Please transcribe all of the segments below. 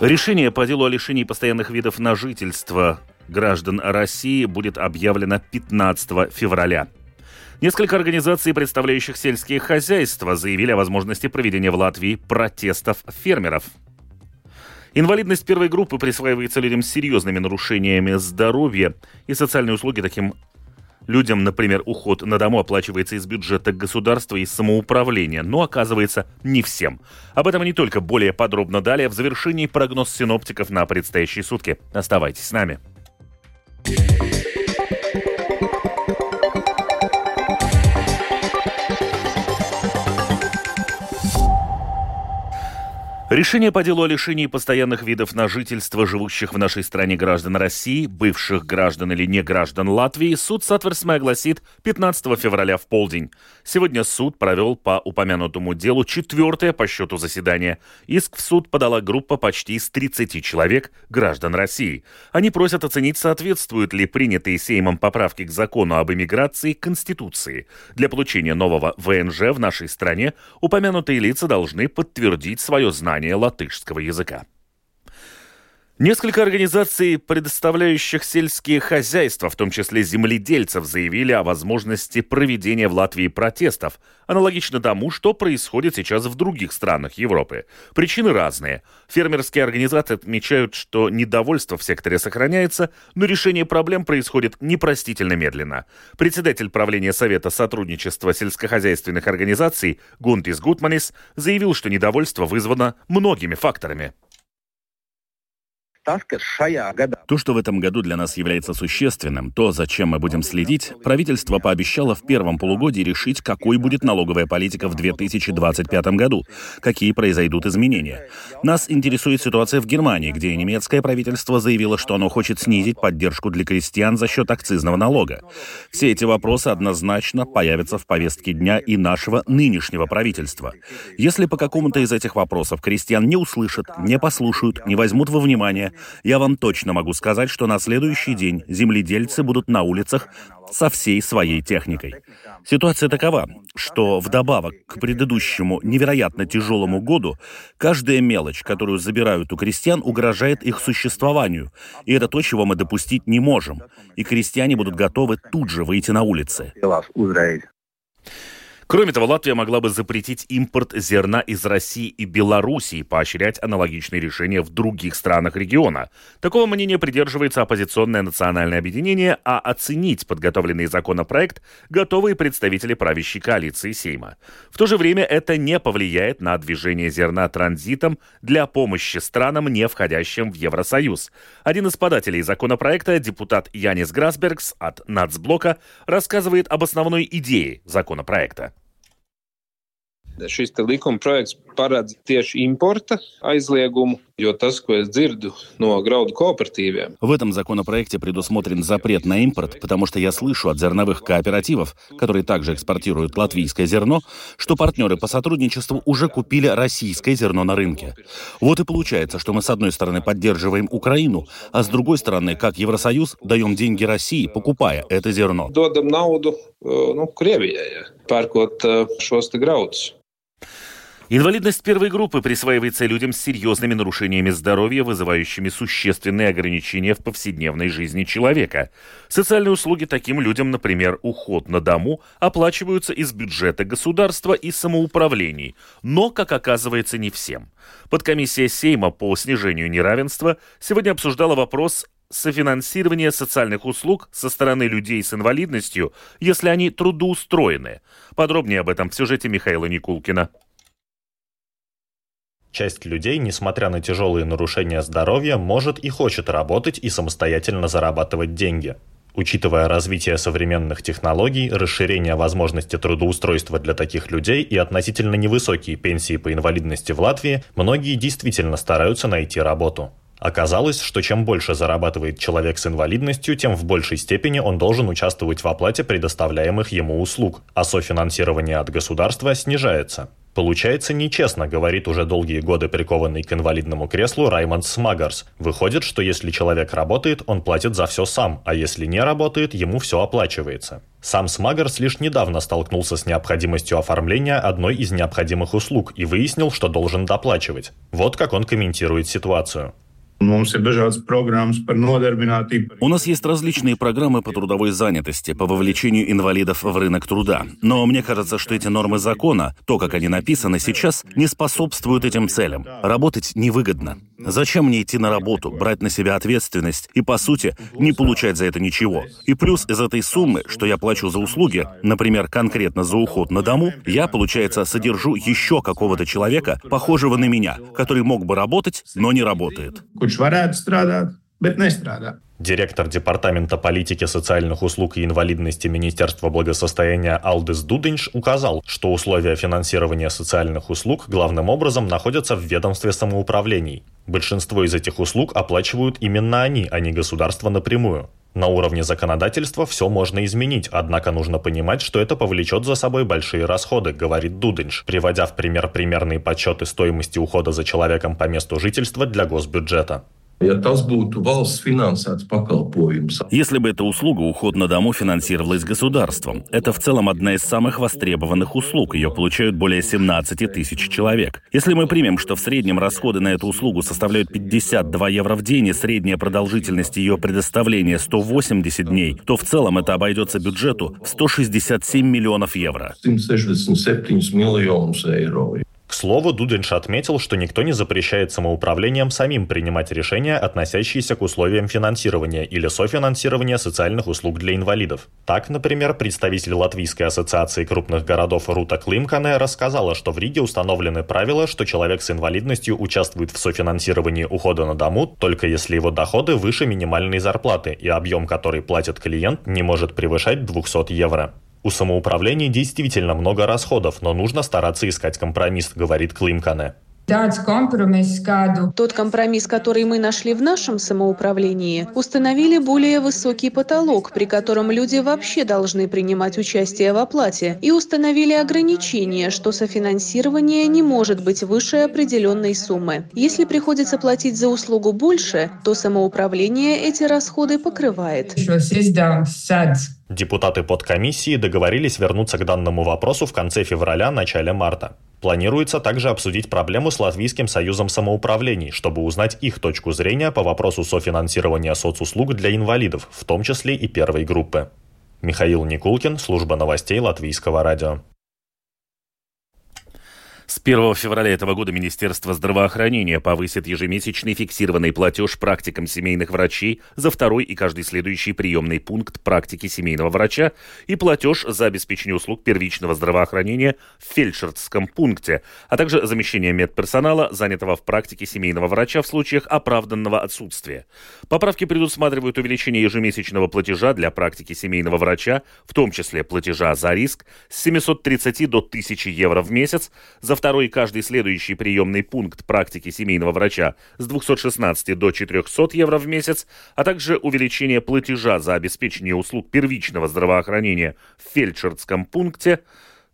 Решение по делу о лишении постоянных видов на жительство граждан России будет объявлено 15 февраля. Несколько организаций, представляющих сельские хозяйства, заявили о возможности проведения в Латвии протестов фермеров. Инвалидность первой группы присваивается людям с серьезными нарушениями здоровья и социальные услуги таким Людям, например, уход на дому оплачивается из бюджета государства и самоуправления, но оказывается не всем. Об этом и не только более подробно далее в завершении прогноз синоптиков на предстоящие сутки. Оставайтесь с нами. Решение по делу о лишении постоянных видов на жительство живущих в нашей стране граждан России, бывших граждан или не граждан Латвии, суд Сатверсмэ огласит 15 февраля в полдень. Сегодня суд провел по упомянутому делу четвертое по счету заседание. Иск в суд подала группа почти из 30 человек, граждан России. Они просят оценить, соответствуют ли принятые Сеймом поправки к закону об иммиграции Конституции. Для получения нового ВНЖ в нашей стране упомянутые лица должны подтвердить свое знание знания латышского языка. Несколько организаций, предоставляющих сельские хозяйства, в том числе земледельцев, заявили о возможности проведения в Латвии протестов, аналогично тому, что происходит сейчас в других странах Европы. Причины разные. Фермерские организации отмечают, что недовольство в секторе сохраняется, но решение проблем происходит непростительно медленно. Председатель правления Совета сотрудничества сельскохозяйственных организаций Гунтис Гутманис заявил, что недовольство вызвано многими факторами. То, что в этом году для нас является существенным, то, зачем мы будем следить, правительство пообещало в первом полугодии решить, какой будет налоговая политика в 2025 году, какие произойдут изменения. Нас интересует ситуация в Германии, где немецкое правительство заявило, что оно хочет снизить поддержку для крестьян за счет акцизного налога. Все эти вопросы однозначно появятся в повестке дня и нашего нынешнего правительства. Если по какому-то из этих вопросов крестьян не услышат, не послушают, не возьмут во внимание, я вам точно могу сказать, что на следующий день земледельцы будут на улицах со всей своей техникой. Ситуация такова, что вдобавок к предыдущему невероятно тяжелому году, каждая мелочь, которую забирают у крестьян, угрожает их существованию. И это то, чего мы допустить не можем. И крестьяне будут готовы тут же выйти на улицы. Кроме того, Латвия могла бы запретить импорт зерна из России и Белоруссии, поощрять аналогичные решения в других странах региона. Такого мнения придерживается оппозиционное национальное объединение, а оценить подготовленный законопроект готовы представители правящей коалиции Сейма. В то же время это не повлияет на движение зерна транзитом для помощи странам, не входящим в Евросоюз. Один из подателей законопроекта, депутат Янис Грасбергс от Нацблока, рассказывает об основной идее законопроекта. Šis likuma projekts paredz tieši importa aizliegumu, jo tas, ko. В этом законопроекте предусмотрен запрет на импорт, потому что я слышу от зерновых кооперативов, которые также экспортируют латвийское зерно, что партнеры по сотрудничеству уже купили российское зерно на рынке. Вот и получается, что мы с одной стороны поддерживаем Украину, а с другой стороны, как Евросоюз, даем деньги России, покупая это зерно. Додам naudu, ну, Krievijai, pērkot šos te graudus. Инвалидность первой группы присваивается людям с серьезными нарушениями здоровья, вызывающими существенные ограничения в повседневной жизни человека. Социальные услуги таким людям, например, уход на дому, оплачиваются из бюджета государства и самоуправлений, но, как оказывается, не всем. Подкомиссия Сейма по снижению неравенства сегодня обсуждала вопрос софинансирования социальных услуг со стороны людей с инвалидностью, если они трудоустроены. Подробнее об этом в сюжете Михаила Никулкина. Часть людей, несмотря на тяжелые нарушения здоровья, может и хочет работать и самостоятельно зарабатывать деньги. Учитывая развитие современных технологий, расширение возможности трудоустройства для таких людей и относительно невысокие пенсии по инвалидности в Латвии, многие действительно стараются найти работу. Оказалось, что чем больше зарабатывает человек с инвалидностью, тем в большей степени он должен участвовать в оплате предоставляемых ему услуг, а софинансирование от государства снижается. Получается нечестно, говорит уже долгие годы прикованный к инвалидному креслу Раймонд Смагарс. Выходит, что если человек работает, он платит за все сам, а если не работает, ему все оплачивается. Сам Смагарс лишь недавно столкнулся с необходимостью оформления одной из необходимых услуг и выяснил, что должен доплачивать. Вот как он комментирует ситуацию. У нас есть различные программы по трудовой занятости, по вовлечению инвалидов в рынок труда. Но мне кажется, что эти нормы закона, то, как они написаны сейчас, не способствуют этим целям. Работать невыгодно. Зачем мне идти на работу, брать на себя ответственность и, по сути, не получать за это ничего? И плюс из этой суммы, что я плачу за услуги, например, конкретно за уход на дому, я, получается, содержу еще какого-то человека, похожего на меня, который мог бы работать, но не работает kurš varētu strādāt, bet nestrādā. Директор Департамента политики социальных услуг и инвалидности Министерства благосостояния Алдес Дуденш указал, что условия финансирования социальных услуг главным образом находятся в ведомстве самоуправлений. Большинство из этих услуг оплачивают именно они, а не государство напрямую. На уровне законодательства все можно изменить, однако нужно понимать, что это повлечет за собой большие расходы, говорит Дуденш, приводя в пример примерные подсчеты стоимости ухода за человеком по месту жительства для госбюджета. Ja tas būtu valsts finansēts pakalpojums. Если бы эта услуга «Уход на дому» финансировалась государством, это в целом одна из самых востребованных услуг. Ее получают более 17 тысяч человек. Если мы примем, что в среднем расходы на эту услугу составляют 52 евро в день и средняя продолжительность ее предоставления 180 дней, то в целом это обойдется бюджету в 167 миллионов евро. 167 миллионов евро. К слову, Дуденш отметил, что никто не запрещает самоуправлениям самим принимать решения, относящиеся к условиям финансирования или софинансирования социальных услуг для инвалидов. Так, например, представитель Латвийской ассоциации крупных городов Рута Климкане рассказала, что в Риге установлены правила, что человек с инвалидностью участвует в софинансировании ухода на дому только если его доходы выше минимальной зарплаты и объем, который платит клиент, не может превышать 200 евро. У самоуправления действительно много расходов, но нужно стараться искать компромисс, говорит Климкане. Тот компромисс, который мы нашли в нашем самоуправлении, установили более высокий потолок, при котором люди вообще должны принимать участие в оплате, и установили ограничение, что софинансирование не может быть выше определенной суммы. Если приходится платить за услугу больше, то самоуправление эти расходы покрывает. Депутаты подкомиссии договорились вернуться к данному вопросу в конце февраля-начале марта. Планируется также обсудить проблему с Латвийским союзом самоуправлений, чтобы узнать их точку зрения по вопросу софинансирования соцуслуг для инвалидов, в том числе и первой группы. Михаил Никулкин, служба новостей Латвийского радио. С 1 февраля этого года Министерство здравоохранения повысит ежемесячный фиксированный платеж практикам семейных врачей за второй и каждый следующий приемный пункт практики семейного врача и платеж за обеспечение услуг первичного здравоохранения в фельдшерском пункте, а также замещение медперсонала, занятого в практике семейного врача в случаях оправданного отсутствия. Поправки предусматривают увеличение ежемесячного платежа для практики семейного врача, в том числе платежа за риск, с 730 до 1000 евро в месяц, за второй каждый следующий приемный пункт практики семейного врача с 216 до 400 евро в месяц, а также увеличение платежа за обеспечение услуг первичного здравоохранения в фельдшерском пункте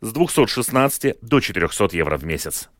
с 216 до 400 евро в месяц.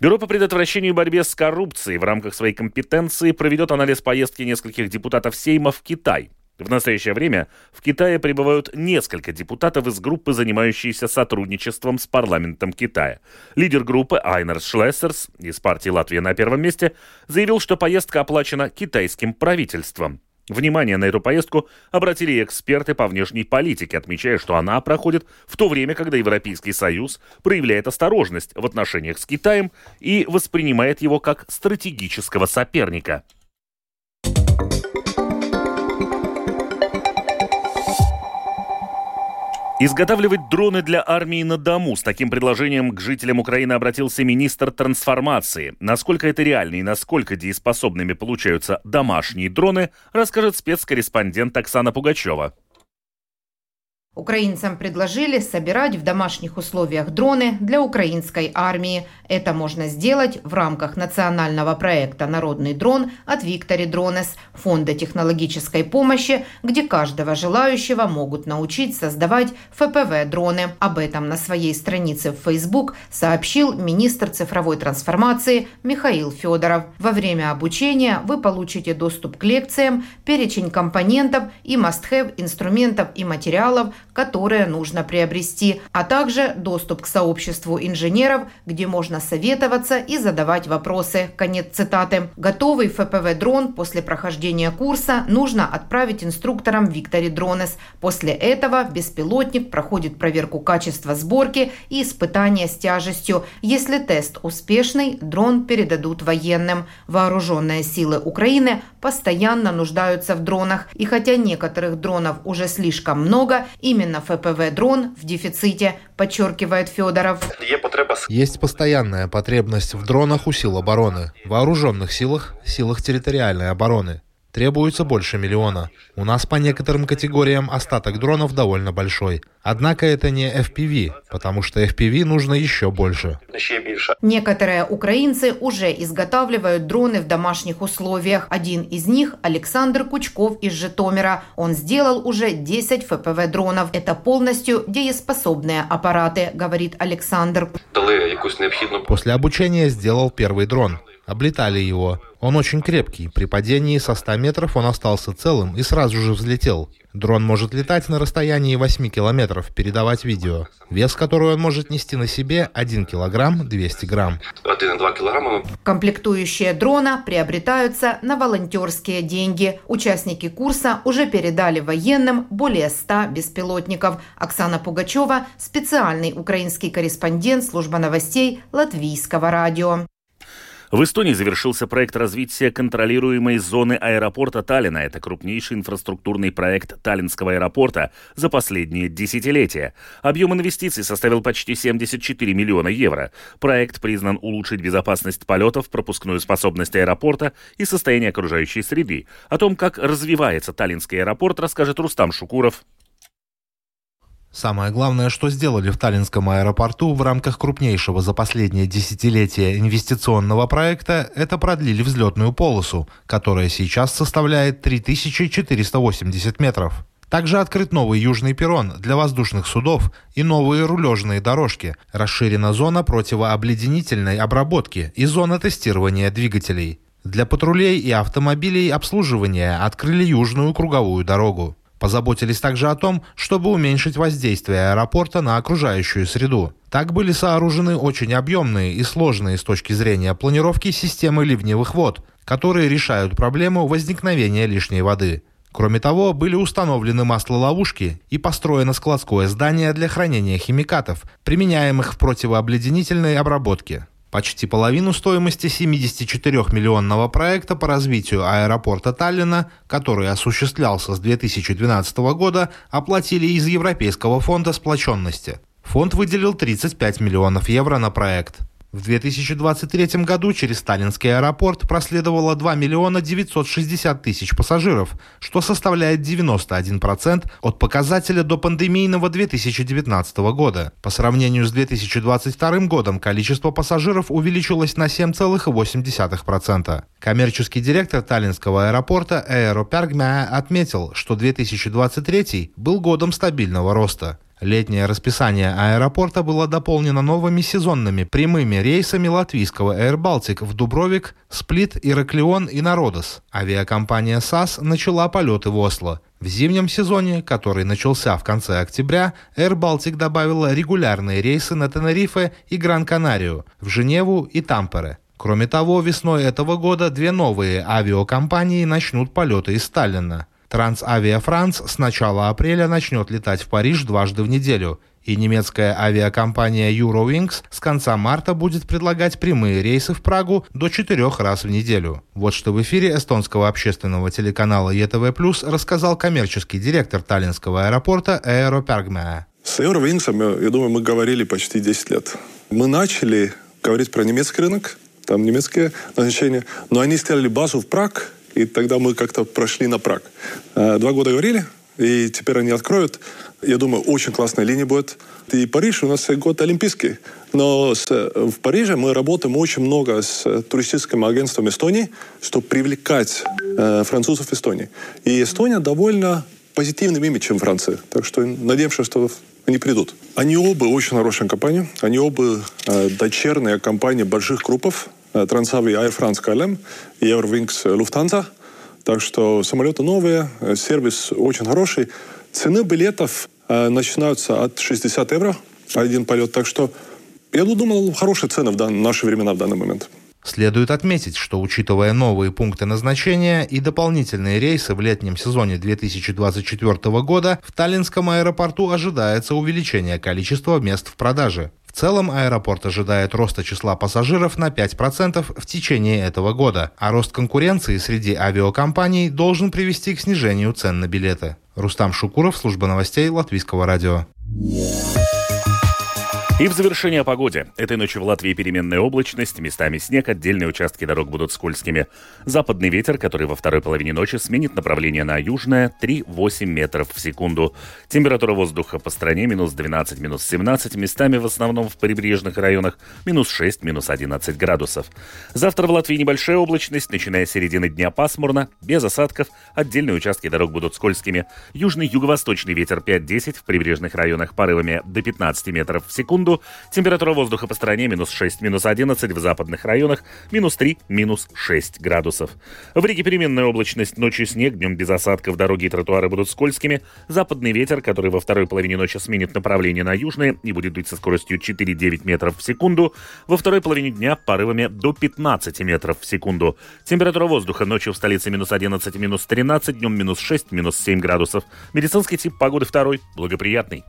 Бюро по предотвращению и борьбе с коррупцией в рамках своей компетенции проведет анализ поездки нескольких депутатов Сейма в Китай. В настоящее время в Китае прибывают несколько депутатов из группы, занимающейся сотрудничеством с парламентом Китая. Лидер группы Айнер Шлессерс из партии «Латвия на первом месте» заявил, что поездка оплачена китайским правительством. Внимание на эту поездку обратили эксперты по внешней политике, отмечая, что она проходит в то время, когда Европейский Союз проявляет осторожность в отношениях с Китаем и воспринимает его как стратегического соперника. Изготавливать дроны для армии на дому. С таким предложением к жителям Украины обратился министр трансформации. Насколько это реально и насколько дееспособными получаются домашние дроны, расскажет спецкорреспондент Оксана Пугачева. Украинцам предложили собирать в домашних условиях дроны для украинской армии. Это можно сделать в рамках национального проекта «Народный дрон» от Виктори Дронес, Фонда технологической помощи, где каждого желающего могут научить создавать ФПВ-дроны. Об этом на своей странице в Facebook сообщил министр цифровой трансформации Михаил Федоров. Во время обучения вы получите доступ к лекциям, перечень компонентов и must-have инструментов и материалов, которые нужно приобрести, а также доступ к сообществу инженеров, где можно советоваться и задавать вопросы. Конец цитаты. Готовый ФПВ-дрон после прохождения курса нужно отправить инструкторам Виктори Дронес. После этого беспилотник проходит проверку качества сборки и испытания с тяжестью. Если тест успешный, дрон передадут военным. Вооруженные силы Украины постоянно нуждаются в дронах. И хотя некоторых дронов уже слишком много, именно Именно ФПВ-дрон в дефиците, подчеркивает Федоров. Есть постоянная потребность в дронах у сил обороны, вооруженных силах, силах территориальной обороны требуется больше миллиона. У нас по некоторым категориям остаток дронов довольно большой. Однако это не FPV, потому что FPV нужно еще больше. Некоторые украинцы уже изготавливают дроны в домашних условиях. Один из них – Александр Кучков из Житомира. Он сделал уже 10 ФПВ-дронов. Это полностью дееспособные аппараты, говорит Александр. После обучения сделал первый дрон. Облетали его. Он очень крепкий. При падении со 100 метров он остался целым и сразу же взлетел. Дрон может летать на расстоянии 8 километров, передавать видео. Вес, который он может нести на себе, 1 килограмм 200 грамм. 1,2 килограмма. Комплектующие дрона приобретаются на волонтерские деньги. Участники курса уже передали военным более 100 беспилотников. Оксана Пугачева, специальный украинский корреспондент службы новостей Латвийского радио. В Эстонии завершился проект развития контролируемой зоны аэропорта Таллина. Это крупнейший инфраструктурный проект Таллинского аэропорта за последние десятилетия. Объем инвестиций составил почти 74 миллиона евро. Проект признан улучшить безопасность полетов, пропускную способность аэропорта и состояние окружающей среды. О том, как развивается Таллинский аэропорт, расскажет Рустам Шукуров. Самое главное, что сделали в Таллинском аэропорту в рамках крупнейшего за последнее десятилетие инвестиционного проекта, это продлили взлетную полосу, которая сейчас составляет 3480 метров. Также открыт новый южный перрон для воздушных судов и новые рулежные дорожки. Расширена зона противообледенительной обработки и зона тестирования двигателей. Для патрулей и автомобилей обслуживания открыли южную круговую дорогу. Позаботились также о том, чтобы уменьшить воздействие аэропорта на окружающую среду. Так были сооружены очень объемные и сложные с точки зрения планировки системы ливневых вод, которые решают проблему возникновения лишней воды. Кроме того, были установлены маслоловушки и построено складское здание для хранения химикатов, применяемых в противообледенительной обработке. Почти половину стоимости 74-миллионного проекта по развитию аэропорта Таллина, который осуществлялся с 2012 года, оплатили из Европейского фонда сплоченности. Фонд выделил 35 миллионов евро на проект. В 2023 году через Сталинский аэропорт проследовало 2 миллиона 960 тысяч пассажиров, что составляет 91% от показателя до пандемийного 2019 года. По сравнению с 2022 годом количество пассажиров увеличилось на 7,8%. Коммерческий директор Таллинского аэропорта Эйро Пергмя отметил, что 2023 был годом стабильного роста. Летнее расписание аэропорта было дополнено новыми сезонными прямыми рейсами латвийского Air Baltic в Дубровик, Сплит, Ираклион и Народос. Авиакомпания САС начала полеты в Осло. В зимнем сезоне, который начался в конце октября, Air Baltic добавила регулярные рейсы на Тенерифе и Гран-Канарию, в Женеву и Тампере. Кроме того, весной этого года две новые авиакомпании начнут полеты из Сталина. Трансавиа Франц с начала апреля начнет летать в Париж дважды в неделю, и немецкая авиакомпания Eurowings с конца марта будет предлагать прямые рейсы в Прагу до четырех раз в неделю. Вот что в эфире эстонского общественного телеканала ЕТВ+, рассказал коммерческий директор Таллинского аэропорта Эро Пергмеа. С Eurowings, я думаю, мы говорили почти 10 лет. Мы начали говорить про немецкий рынок, там немецкие назначения, но они сделали базу в Праг, и тогда мы как-то прошли на Праг. Э, два года говорили, и теперь они откроют. Я думаю, очень классная линия будет. И Париж у нас год олимпийский. Но с, в Париже мы работаем очень много с туристическим агентством Эстонии, чтобы привлекать э, французов в Эстонии. И Эстония довольно позитивным имиджем Франции. Так что надеемся, что они придут. Они оба очень хорошая компания. Они оба э, дочерные компании больших группов. Э, Transavia Air France KLM и Eurowings Lufthansa. Так что самолеты новые, э, сервис очень хороший. Цены билетов э, начинаются от 60 евро один полет. Так что я думал, хорошие цены в дан- наши времена в данный момент. Следует отметить, что учитывая новые пункты назначения и дополнительные рейсы в летнем сезоне 2024 года, в Таллинском аэропорту ожидается увеличение количества мест в продаже. Целом аэропорт ожидает роста числа пассажиров на 5% в течение этого года, а рост конкуренции среди авиакомпаний должен привести к снижению цен на билеты. Рустам Шукуров, служба новостей Латвийского радио. И в завершение о погоде. Этой ночью в Латвии переменная облачность, местами снег, отдельные участки дорог будут скользкими. Западный ветер, который во второй половине ночи сменит направление на южное 3-8 метров в секунду. Температура воздуха по стране минус 12, минус 17, местами в основном в прибрежных районах минус 6, минус 11 градусов. Завтра в Латвии небольшая облачность, начиная с середины дня пасмурно, без осадков, отдельные участки дорог будут скользкими. Южный юго-восточный ветер 5-10, в прибрежных районах порывами до 15 метров в секунду секунду. Температура воздуха по стране минус 6, минус 11, в западных районах минус 3, минус 6 градусов. В Риге переменная облачность, ночью снег, днем без осадков, дороги и тротуары будут скользкими. Западный ветер, который во второй половине ночи сменит направление на южное и будет дуть со скоростью 4-9 метров в секунду. Во второй половине дня порывами до 15 метров в секунду. Температура воздуха ночью в столице минус 11, минус 13, днем минус 6, минус 7 градусов. Медицинский тип погоды второй, благоприятный.